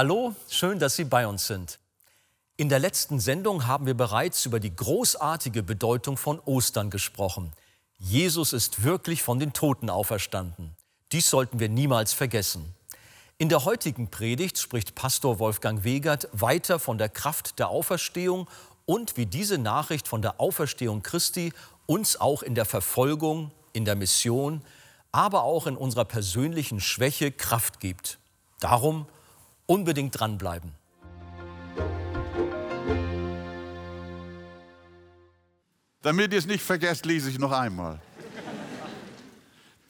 Hallo, schön, dass Sie bei uns sind. In der letzten Sendung haben wir bereits über die großartige Bedeutung von Ostern gesprochen. Jesus ist wirklich von den Toten auferstanden. Dies sollten wir niemals vergessen. In der heutigen Predigt spricht Pastor Wolfgang Wegert weiter von der Kraft der Auferstehung und wie diese Nachricht von der Auferstehung Christi uns auch in der Verfolgung, in der Mission, aber auch in unserer persönlichen Schwäche Kraft gibt. Darum unbedingt dranbleiben. Damit ihr es nicht vergesst, lese ich noch einmal.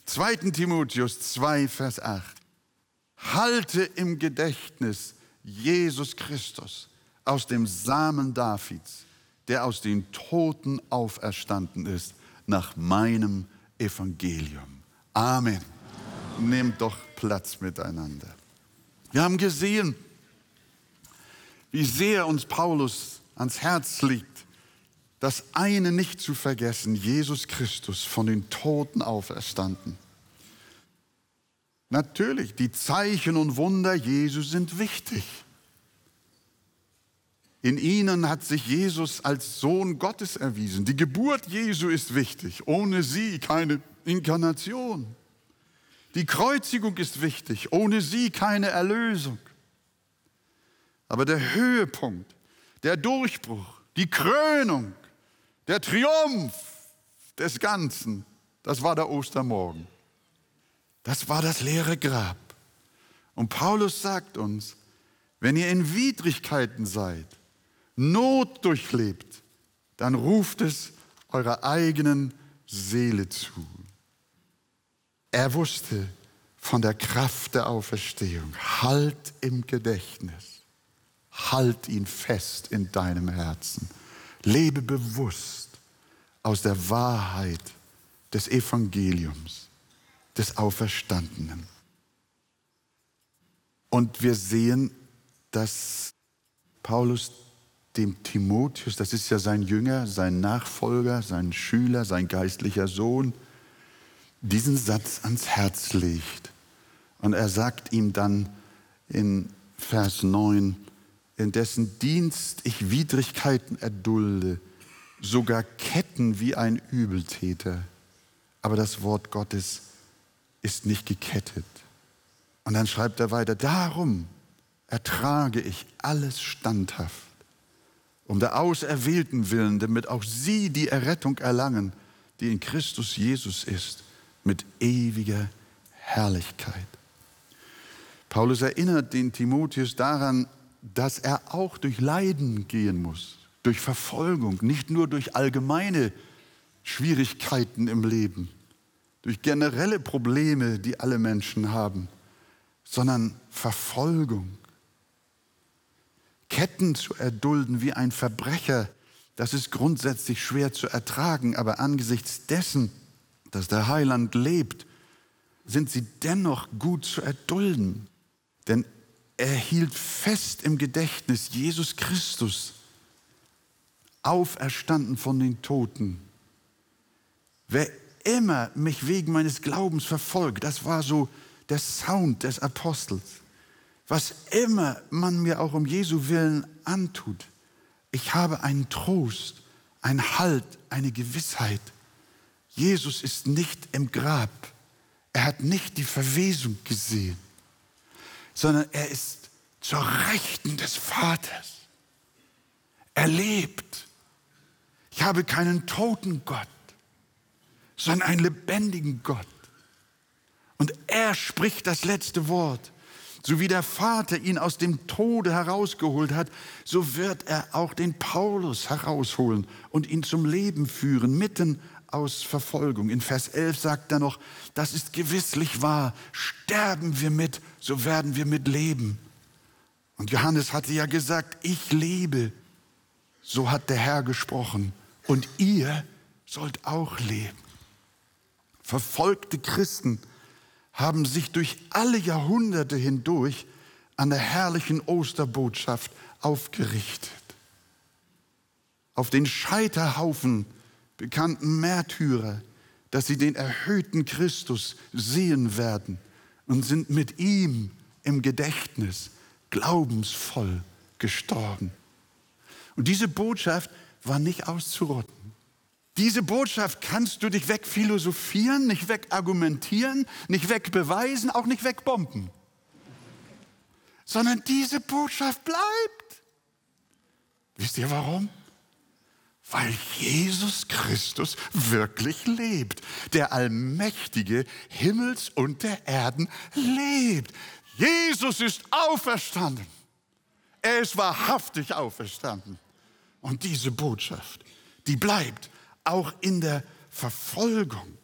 2. Timotheus 2, Vers 8 halte im Gedächtnis Jesus Christus aus dem Samen Davids, der aus den Toten auferstanden ist, nach meinem Evangelium. Amen. Nehmt doch Platz miteinander. Wir haben gesehen, wie sehr uns Paulus ans Herz liegt, das eine nicht zu vergessen, Jesus Christus von den Toten auferstanden. Natürlich, die Zeichen und Wunder Jesu sind wichtig. In ihnen hat sich Jesus als Sohn Gottes erwiesen. Die Geburt Jesu ist wichtig. Ohne sie keine Inkarnation. Die Kreuzigung ist wichtig. Ohne sie keine Erlösung. Aber der Höhepunkt, der Durchbruch, die Krönung, der Triumph des Ganzen, das war der Ostermorgen. Das war das leere Grab. Und Paulus sagt uns, wenn ihr in Widrigkeiten seid, Not durchlebt, dann ruft es eurer eigenen Seele zu. Er wusste von der Kraft der Auferstehung. Halt im Gedächtnis. Halt ihn fest in deinem Herzen. Lebe bewusst aus der Wahrheit des Evangeliums des Auferstandenen. Und wir sehen, dass Paulus dem Timotheus, das ist ja sein Jünger, sein Nachfolger, sein Schüler, sein geistlicher Sohn, diesen Satz ans Herz legt. Und er sagt ihm dann in Vers 9, in dessen Dienst ich Widrigkeiten erdulde, sogar Ketten wie ein Übeltäter. Aber das Wort Gottes ist nicht gekettet. Und dann schreibt er weiter, darum ertrage ich alles standhaft, um der Auserwählten willen, damit auch sie die Errettung erlangen, die in Christus Jesus ist, mit ewiger Herrlichkeit. Paulus erinnert den Timotheus daran, dass er auch durch Leiden gehen muss, durch Verfolgung, nicht nur durch allgemeine Schwierigkeiten im Leben durch generelle Probleme, die alle Menschen haben, sondern Verfolgung. Ketten zu erdulden wie ein Verbrecher, das ist grundsätzlich schwer zu ertragen, aber angesichts dessen, dass der Heiland lebt, sind sie dennoch gut zu erdulden. Denn er hielt fest im Gedächtnis Jesus Christus, auferstanden von den Toten. Wer immer mich wegen meines Glaubens verfolgt, das war so der Sound des Apostels. Was immer man mir auch um Jesu Willen antut, ich habe einen Trost, einen Halt, eine Gewissheit. Jesus ist nicht im Grab. Er hat nicht die Verwesung gesehen, sondern er ist zur Rechten des Vaters. Er lebt. Ich habe keinen toten Gott sondern einen lebendigen Gott. Und er spricht das letzte Wort. So wie der Vater ihn aus dem Tode herausgeholt hat, so wird er auch den Paulus herausholen und ihn zum Leben führen, mitten aus Verfolgung. In Vers 11 sagt er noch, das ist gewisslich wahr, sterben wir mit, so werden wir mit leben. Und Johannes hatte ja gesagt, ich lebe. So hat der Herr gesprochen. Und ihr sollt auch leben. Verfolgte Christen haben sich durch alle Jahrhunderte hindurch an der herrlichen Osterbotschaft aufgerichtet. Auf den Scheiterhaufen bekannten Märtyrer, dass sie den erhöhten Christus sehen werden und sind mit ihm im Gedächtnis glaubensvoll gestorben. Und diese Botschaft war nicht auszurotten. Diese Botschaft kannst du dich wegphilosophieren, nicht wegargumentieren, nicht wegbeweisen, auch nicht wegbomben. Sondern diese Botschaft bleibt. Wisst ihr warum? Weil Jesus Christus wirklich lebt. Der allmächtige Himmels und der Erden lebt. Jesus ist auferstanden. Er ist wahrhaftig auferstanden. Und diese Botschaft, die bleibt auch in der Verfolgung.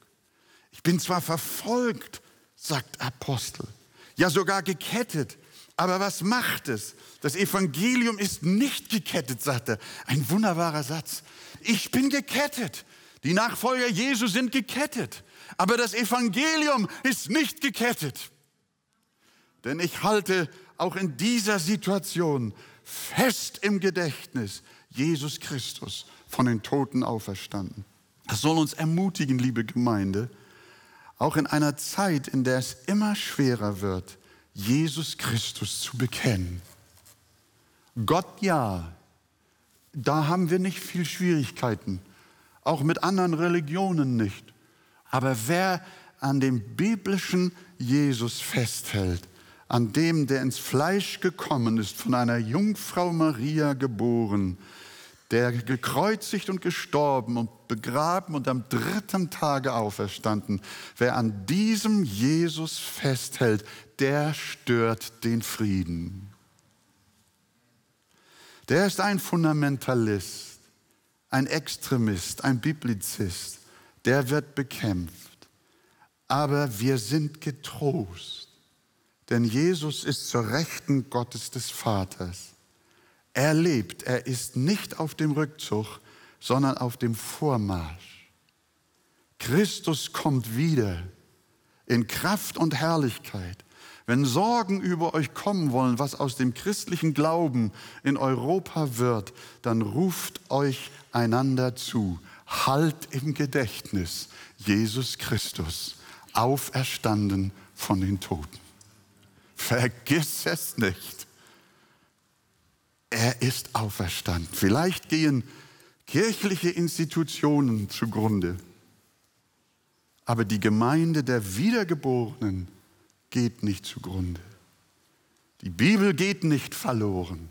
Ich bin zwar verfolgt, sagt Apostel, ja sogar gekettet, aber was macht es? Das Evangelium ist nicht gekettet, sagt er. Ein wunderbarer Satz. Ich bin gekettet. Die Nachfolger Jesu sind gekettet. Aber das Evangelium ist nicht gekettet. Denn ich halte auch in dieser Situation fest im Gedächtnis Jesus Christus von den Toten auferstanden. Das soll uns ermutigen, liebe Gemeinde, auch in einer Zeit, in der es immer schwerer wird, Jesus Christus zu bekennen. Gott ja, da haben wir nicht viel Schwierigkeiten, auch mit anderen Religionen nicht. Aber wer an dem biblischen Jesus festhält, an dem, der ins Fleisch gekommen ist, von einer Jungfrau Maria geboren, der gekreuzigt und gestorben und begraben und am dritten Tage auferstanden. Wer an diesem Jesus festhält, der stört den Frieden. Der ist ein Fundamentalist, ein Extremist, ein Biblizist. Der wird bekämpft. Aber wir sind getrost, denn Jesus ist zur Rechten Gottes des Vaters. Er lebt, er ist nicht auf dem Rückzug, sondern auf dem Vormarsch. Christus kommt wieder in Kraft und Herrlichkeit. Wenn Sorgen über euch kommen wollen, was aus dem christlichen Glauben in Europa wird, dann ruft euch einander zu. Halt im Gedächtnis Jesus Christus, auferstanden von den Toten. Vergiss es nicht. Er ist auferstanden. Vielleicht gehen kirchliche Institutionen zugrunde, aber die Gemeinde der Wiedergeborenen geht nicht zugrunde. Die Bibel geht nicht verloren,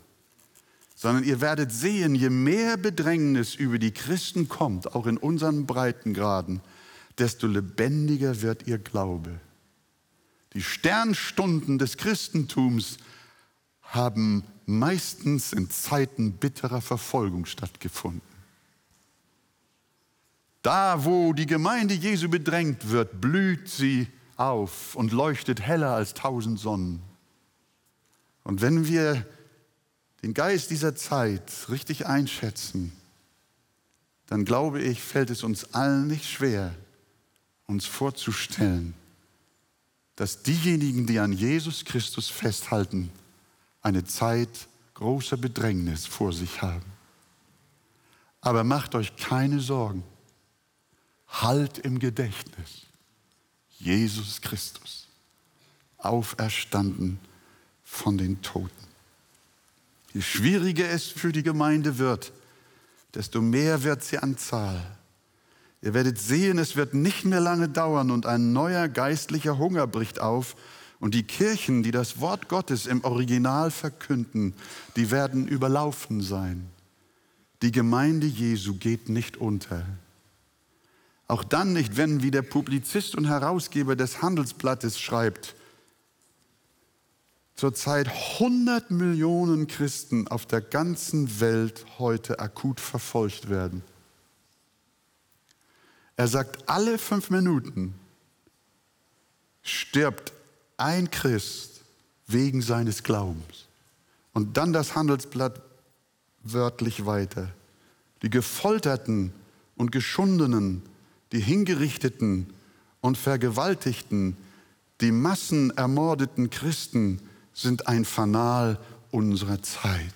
sondern ihr werdet sehen, je mehr Bedrängnis über die Christen kommt, auch in unseren Breitengraden, desto lebendiger wird ihr Glaube. Die Sternstunden des Christentums haben meistens in Zeiten bitterer Verfolgung stattgefunden. Da, wo die Gemeinde Jesu bedrängt wird, blüht sie auf und leuchtet heller als tausend Sonnen. Und wenn wir den Geist dieser Zeit richtig einschätzen, dann glaube ich, fällt es uns allen nicht schwer, uns vorzustellen, dass diejenigen, die an Jesus Christus festhalten, eine Zeit großer Bedrängnis vor sich haben. Aber macht euch keine Sorgen. Halt im Gedächtnis. Jesus Christus, auferstanden von den Toten. Je schwieriger es für die Gemeinde wird, desto mehr wird sie an Zahl. Ihr werdet sehen, es wird nicht mehr lange dauern und ein neuer geistlicher Hunger bricht auf und die Kirchen, die das Wort Gottes im Original verkünden, die werden überlaufen sein. Die Gemeinde Jesu geht nicht unter. Auch dann nicht, wenn, wie der Publizist und Herausgeber des Handelsblattes schreibt, zurzeit 100 Millionen Christen auf der ganzen Welt heute akut verfolgt werden. Er sagt, alle fünf Minuten stirbt ein Christ wegen seines Glaubens. Und dann das Handelsblatt wörtlich weiter. Die gefolterten und geschundenen, die hingerichteten und vergewaltigten, die massenermordeten Christen sind ein Fanal unserer Zeit.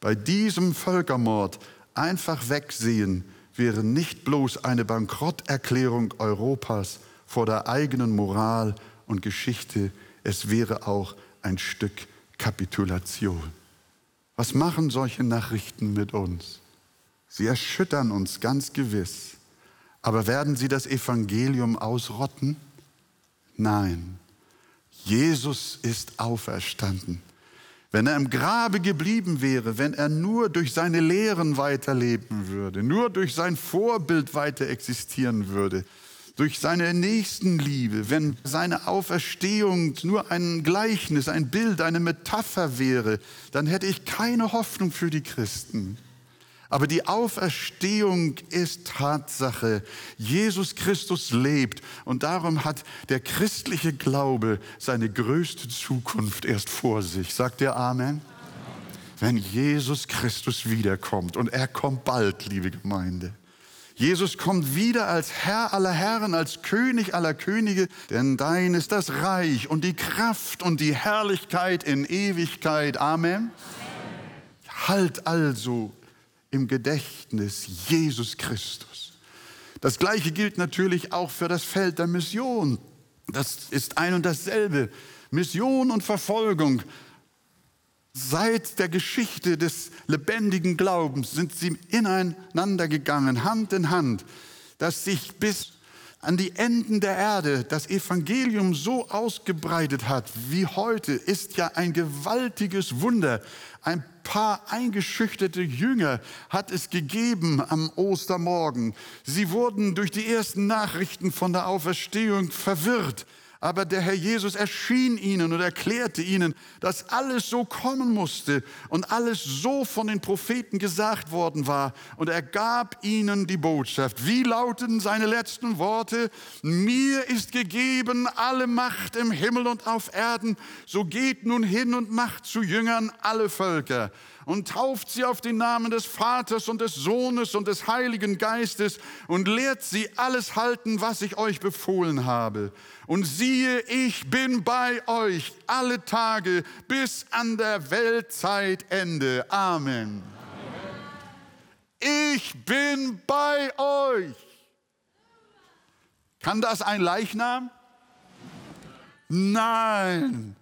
Bei diesem Völkermord einfach wegsehen wäre nicht bloß eine Bankrotterklärung Europas, vor der eigenen Moral und Geschichte. Es wäre auch ein Stück Kapitulation. Was machen solche Nachrichten mit uns? Sie erschüttern uns ganz gewiss. Aber werden sie das Evangelium ausrotten? Nein. Jesus ist auferstanden. Wenn er im Grabe geblieben wäre, wenn er nur durch seine Lehren weiterleben würde, nur durch sein Vorbild weiter existieren würde, durch seine Nächstenliebe, wenn seine Auferstehung nur ein Gleichnis, ein Bild, eine Metapher wäre, dann hätte ich keine Hoffnung für die Christen. Aber die Auferstehung ist Tatsache. Jesus Christus lebt und darum hat der christliche Glaube seine größte Zukunft erst vor sich. Sagt ihr Amen? Wenn Jesus Christus wiederkommt und er kommt bald, liebe Gemeinde. Jesus kommt wieder als Herr aller Herren, als König aller Könige, denn dein ist das Reich und die Kraft und die Herrlichkeit in Ewigkeit. Amen. Amen. Halt also im Gedächtnis Jesus Christus. Das Gleiche gilt natürlich auch für das Feld der Mission. Das ist ein und dasselbe. Mission und Verfolgung. Seit der Geschichte des lebendigen Glaubens sind sie ineinander gegangen, Hand in Hand, dass sich bis an die Enden der Erde das Evangelium so ausgebreitet hat wie heute, ist ja ein gewaltiges Wunder. Ein paar eingeschüchterte Jünger hat es gegeben am Ostermorgen. Sie wurden durch die ersten Nachrichten von der Auferstehung verwirrt. Aber der Herr Jesus erschien ihnen und erklärte ihnen, dass alles so kommen musste und alles so von den Propheten gesagt worden war. Und er gab ihnen die Botschaft. Wie lauten seine letzten Worte? Mir ist gegeben alle Macht im Himmel und auf Erden. So geht nun hin und macht zu Jüngern alle Völker und tauft sie auf den Namen des Vaters und des Sohnes und des Heiligen Geistes und lehrt sie alles halten, was ich euch befohlen habe. Und siehe, ich bin bei euch alle Tage bis an der Weltzeitende. Amen. Ich bin bei euch. Kann das ein Leichnam? Nein.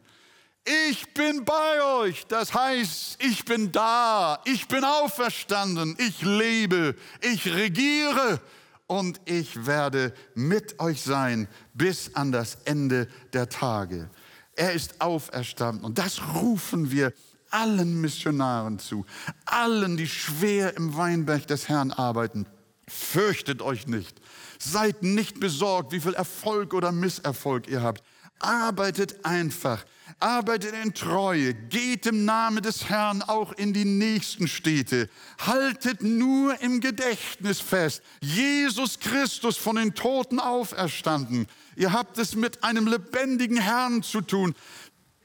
Ich bin bei euch. Das heißt, ich bin da. Ich bin auferstanden. Ich lebe. Ich regiere. Und ich werde mit euch sein bis an das Ende der Tage. Er ist auferstanden. Und das rufen wir allen Missionaren zu. Allen, die schwer im Weinberg des Herrn arbeiten. Fürchtet euch nicht. Seid nicht besorgt, wie viel Erfolg oder Misserfolg ihr habt. Arbeitet einfach arbeitet in Treue, geht im Namen des Herrn auch in die nächsten Städte, haltet nur im Gedächtnis fest, Jesus Christus von den Toten auferstanden. Ihr habt es mit einem lebendigen Herrn zu tun,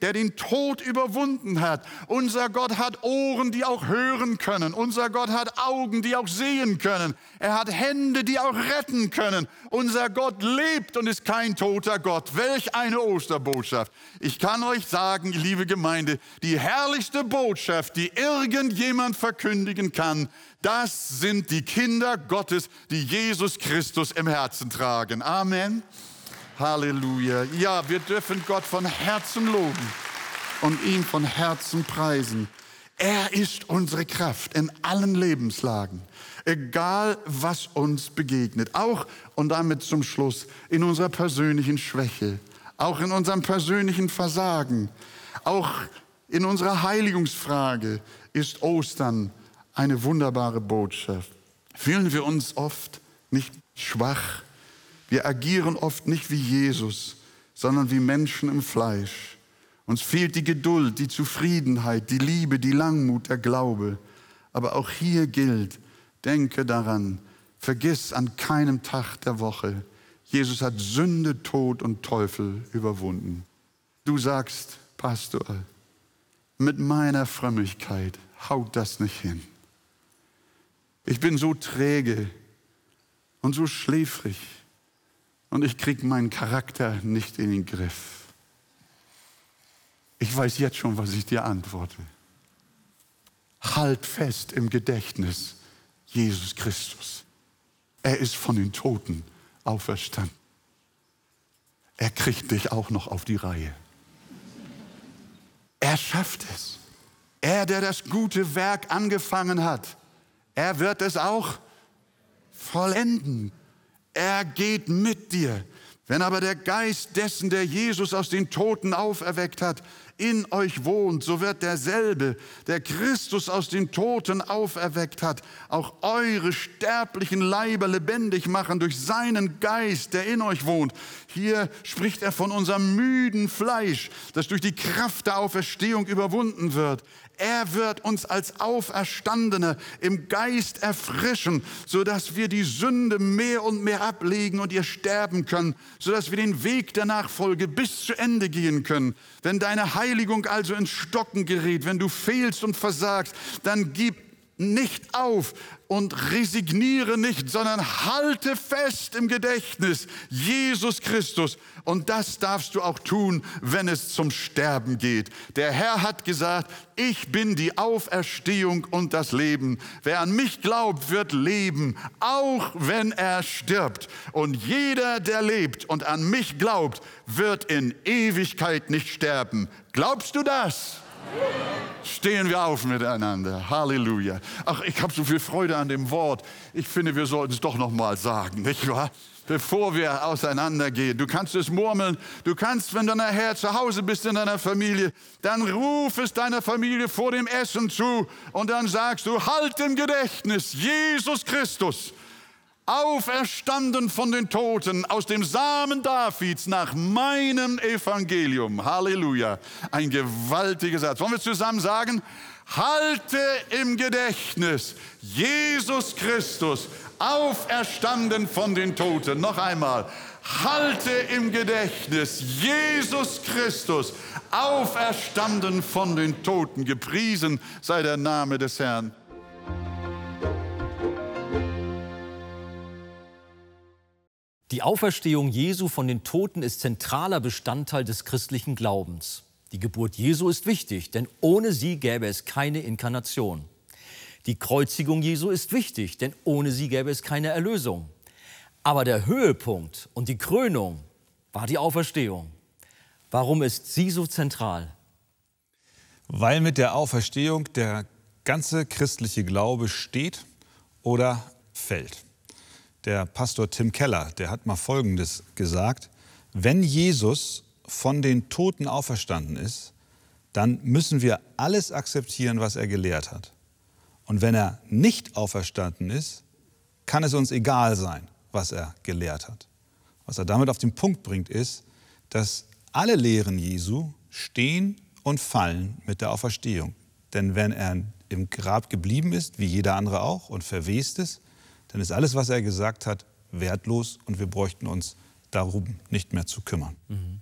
der den Tod überwunden hat. Unser Gott hat Ohren, die auch hören können. Unser Gott hat Augen, die auch sehen können. Er hat Hände, die auch retten können. Unser Gott lebt und ist kein toter Gott. Welch eine Osterbotschaft. Ich kann euch sagen, liebe Gemeinde, die herrlichste Botschaft, die irgendjemand verkündigen kann, das sind die Kinder Gottes, die Jesus Christus im Herzen tragen. Amen. Halleluja. Ja, wir dürfen Gott von Herzen loben und ihn von Herzen preisen. Er ist unsere Kraft in allen Lebenslagen, egal was uns begegnet. Auch, und damit zum Schluss, in unserer persönlichen Schwäche, auch in unserem persönlichen Versagen, auch in unserer Heiligungsfrage ist Ostern eine wunderbare Botschaft. Fühlen wir uns oft nicht schwach, wir agieren oft nicht wie Jesus, sondern wie Menschen im Fleisch. Uns fehlt die Geduld, die Zufriedenheit, die Liebe, die Langmut, der Glaube. Aber auch hier gilt, denke daran, vergiss an keinem Tag der Woche, Jesus hat Sünde, Tod und Teufel überwunden. Du sagst, Pastor, mit meiner Frömmigkeit haut das nicht hin. Ich bin so träge und so schläfrig und ich kriege meinen Charakter nicht in den Griff. Ich weiß jetzt schon, was ich dir antworte. Halt fest im Gedächtnis Jesus Christus. Er ist von den Toten auferstanden. Er kriegt dich auch noch auf die Reihe. Er schafft es. Er, der das gute Werk angefangen hat, er wird es auch vollenden. Er geht mit dir. Wenn aber der Geist dessen, der Jesus aus den Toten auferweckt hat, in euch wohnt, so wird derselbe, der Christus aus den Toten auferweckt hat, auch eure sterblichen Leiber lebendig machen durch seinen Geist, der in euch wohnt. Hier spricht er von unserem müden Fleisch, das durch die Kraft der Auferstehung überwunden wird. Er wird uns als Auferstandene im Geist erfrischen, sodass wir die Sünde mehr und mehr ablegen und ihr sterben können, sodass wir den Weg der Nachfolge bis zu Ende gehen können. Wenn deine Heiligung also ins Stocken gerät, wenn du fehlst und versagst, dann gib nicht auf und resigniere nicht, sondern halte fest im Gedächtnis Jesus Christus. Und das darfst du auch tun, wenn es zum Sterben geht. Der Herr hat gesagt, ich bin die Auferstehung und das Leben. Wer an mich glaubt, wird leben, auch wenn er stirbt. Und jeder, der lebt und an mich glaubt, wird in Ewigkeit nicht sterben. Glaubst du das? Stehen wir auf miteinander. Halleluja. Ach, ich habe so viel Freude an dem Wort. Ich finde, wir sollten es doch noch mal sagen, nicht wahr? Bevor wir auseinandergehen. Du kannst es murmeln. Du kannst, wenn du nachher zu Hause bist in deiner Familie, dann ruf es deiner Familie vor dem Essen zu und dann sagst du, halt im Gedächtnis Jesus Christus auferstanden von den Toten aus dem Samen Davids nach meinem Evangelium. Halleluja. Ein gewaltiger Satz. Wollen wir zusammen sagen? Halte im Gedächtnis Jesus Christus, auferstanden von den Toten. Noch einmal. Halte im Gedächtnis Jesus Christus, auferstanden von den Toten. Gepriesen sei der Name des Herrn. Die Auferstehung Jesu von den Toten ist zentraler Bestandteil des christlichen Glaubens. Die Geburt Jesu ist wichtig, denn ohne sie gäbe es keine Inkarnation. Die Kreuzigung Jesu ist wichtig, denn ohne sie gäbe es keine Erlösung. Aber der Höhepunkt und die Krönung war die Auferstehung. Warum ist sie so zentral? Weil mit der Auferstehung der ganze christliche Glaube steht oder fällt der Pastor Tim Keller, der hat mal Folgendes gesagt. Wenn Jesus von den Toten auferstanden ist, dann müssen wir alles akzeptieren, was er gelehrt hat. Und wenn er nicht auferstanden ist, kann es uns egal sein, was er gelehrt hat. Was er damit auf den Punkt bringt, ist, dass alle Lehren Jesu stehen und fallen mit der Auferstehung. Denn wenn er im Grab geblieben ist, wie jeder andere auch, und verwest ist, dann ist alles, was er gesagt hat, wertlos und wir bräuchten uns darum nicht mehr zu kümmern. Mhm.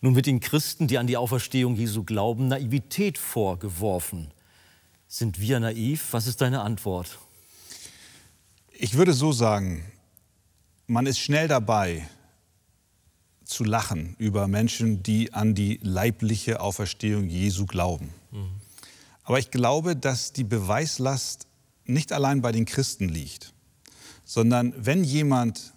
Nun wird den Christen, die an die Auferstehung Jesu glauben, Naivität vorgeworfen. Sind wir naiv? Was ist deine Antwort? Ich würde so sagen, man ist schnell dabei zu lachen über Menschen, die an die leibliche Auferstehung Jesu glauben. Mhm. Aber ich glaube, dass die Beweislast nicht allein bei den Christen liegt, sondern wenn jemand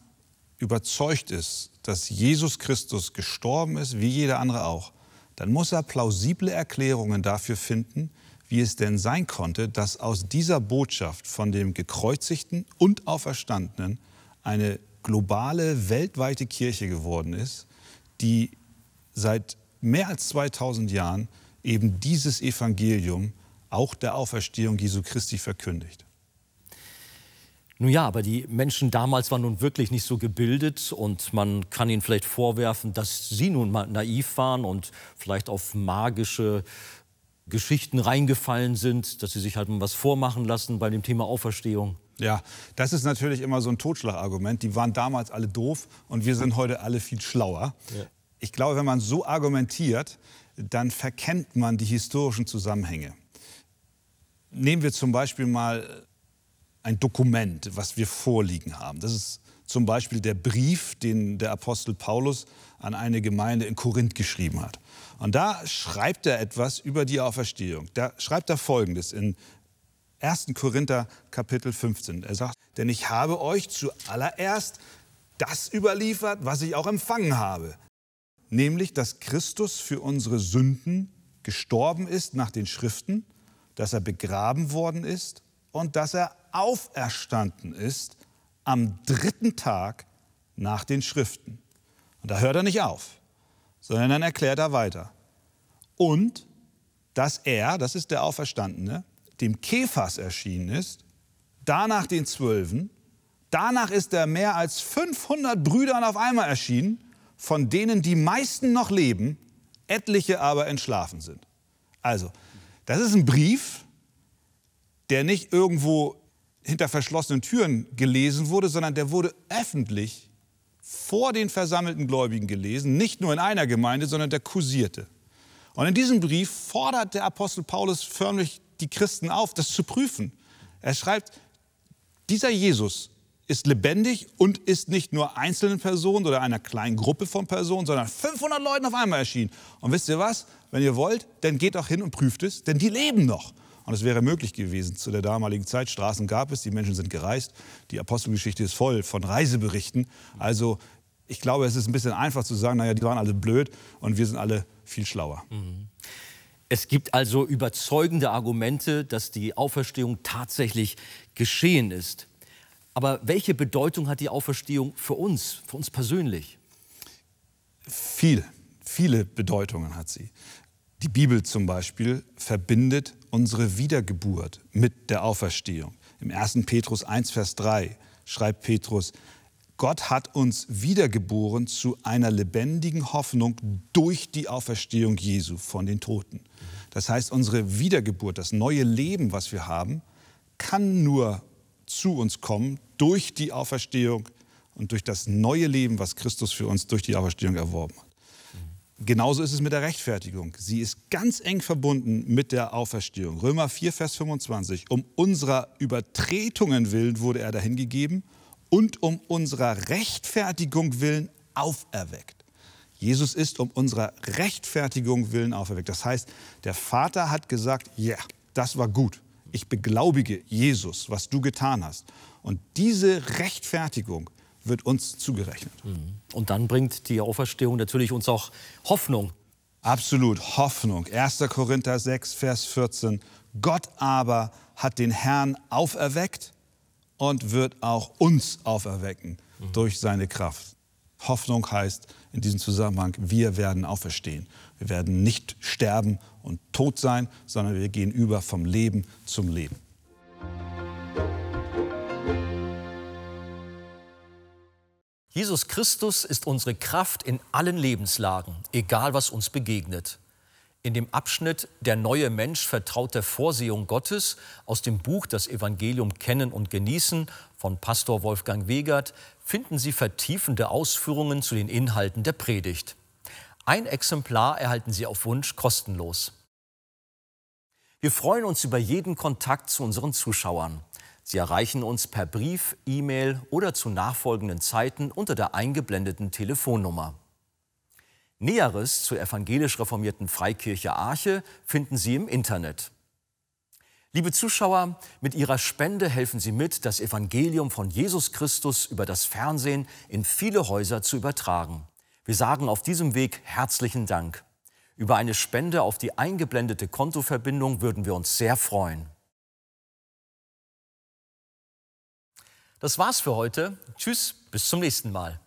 überzeugt ist, dass Jesus Christus gestorben ist, wie jeder andere auch, dann muss er plausible Erklärungen dafür finden, wie es denn sein konnte, dass aus dieser Botschaft von dem gekreuzigten und auferstandenen eine globale, weltweite Kirche geworden ist, die seit mehr als 2000 Jahren eben dieses Evangelium auch der Auferstehung Jesu Christi verkündigt. Nun ja, aber die Menschen damals waren nun wirklich nicht so gebildet und man kann ihnen vielleicht vorwerfen, dass sie nun mal naiv waren und vielleicht auf magische Geschichten reingefallen sind, dass sie sich halt mal was vormachen lassen bei dem Thema Auferstehung. Ja, das ist natürlich immer so ein Totschlagargument. Die waren damals alle doof und wir sind heute alle viel schlauer. Ja. Ich glaube, wenn man so argumentiert, dann verkennt man die historischen Zusammenhänge. Nehmen wir zum Beispiel mal ein Dokument, was wir vorliegen haben. Das ist zum Beispiel der Brief, den der Apostel Paulus an eine Gemeinde in Korinth geschrieben hat. Und da schreibt er etwas über die Auferstehung. Da schreibt er Folgendes in 1. Korinther Kapitel 15. Er sagt, denn ich habe euch zuallererst das überliefert, was ich auch empfangen habe, nämlich, dass Christus für unsere Sünden gestorben ist nach den Schriften, dass er begraben worden ist und dass er auferstanden ist am dritten Tag nach den Schriften. Und da hört er nicht auf, sondern dann erklärt er weiter. Und dass er, das ist der Auferstandene, dem Kephas erschienen ist, danach den Zwölfen, danach ist er mehr als 500 Brüdern auf einmal erschienen, von denen die meisten noch leben, etliche aber entschlafen sind. Also, das ist ein Brief, der nicht irgendwo hinter verschlossenen Türen gelesen wurde, sondern der wurde öffentlich vor den versammelten Gläubigen gelesen, nicht nur in einer Gemeinde, sondern der kursierte. Und in diesem Brief fordert der Apostel Paulus förmlich die Christen auf, das zu prüfen. Er schreibt, dieser Jesus ist lebendig und ist nicht nur einzelnen Personen oder einer kleinen Gruppe von Personen, sondern 500 Leuten auf einmal erschienen. Und wisst ihr was? Wenn ihr wollt, dann geht auch hin und prüft es, denn die leben noch. Und es wäre möglich gewesen zu der damaligen Zeit. Straßen gab es, die Menschen sind gereist. Die Apostelgeschichte ist voll von Reiseberichten. Also ich glaube, es ist ein bisschen einfach zu sagen, naja, die waren alle blöd und wir sind alle viel schlauer. Es gibt also überzeugende Argumente, dass die Auferstehung tatsächlich geschehen ist. Aber welche Bedeutung hat die Auferstehung für uns, für uns persönlich? Viel, viele Bedeutungen hat sie. Die Bibel zum Beispiel verbindet unsere Wiedergeburt mit der Auferstehung. Im 1. Petrus 1, Vers 3 schreibt Petrus, Gott hat uns wiedergeboren zu einer lebendigen Hoffnung durch die Auferstehung Jesu von den Toten. Das heißt, unsere Wiedergeburt, das neue Leben, was wir haben, kann nur zu uns kommen durch die Auferstehung und durch das neue Leben, was Christus für uns durch die Auferstehung erworben hat. Genauso ist es mit der Rechtfertigung. Sie ist ganz eng verbunden mit der Auferstehung. Römer 4, Vers 25. Um unserer Übertretungen willen wurde er dahingegeben und um unserer Rechtfertigung willen auferweckt. Jesus ist um unserer Rechtfertigung willen auferweckt. Das heißt, der Vater hat gesagt, ja, yeah, das war gut. Ich beglaubige Jesus, was du getan hast. Und diese Rechtfertigung wird uns zugerechnet. Mhm. Und dann bringt die Auferstehung natürlich uns auch Hoffnung. Absolut, Hoffnung. 1. Korinther 6, Vers 14. Gott aber hat den Herrn auferweckt und wird auch uns auferwecken mhm. durch seine Kraft. Hoffnung heißt in diesem Zusammenhang, wir werden auferstehen. Wir werden nicht sterben und tot sein, sondern wir gehen über vom Leben zum Leben. Jesus Christus ist unsere Kraft in allen Lebenslagen, egal was uns begegnet in dem Abschnitt Der neue Mensch vertraut der Vorsehung Gottes aus dem Buch Das Evangelium Kennen und Genießen von Pastor Wolfgang Wegert finden Sie vertiefende Ausführungen zu den Inhalten der Predigt. Ein Exemplar erhalten Sie auf Wunsch kostenlos. Wir freuen uns über jeden Kontakt zu unseren Zuschauern. Sie erreichen uns per Brief, E-Mail oder zu nachfolgenden Zeiten unter der eingeblendeten Telefonnummer. Näheres zur evangelisch reformierten Freikirche Arche finden Sie im Internet. Liebe Zuschauer, mit Ihrer Spende helfen Sie mit, das Evangelium von Jesus Christus über das Fernsehen in viele Häuser zu übertragen. Wir sagen auf diesem Weg herzlichen Dank. Über eine Spende auf die eingeblendete Kontoverbindung würden wir uns sehr freuen. Das war's für heute. Tschüss, bis zum nächsten Mal.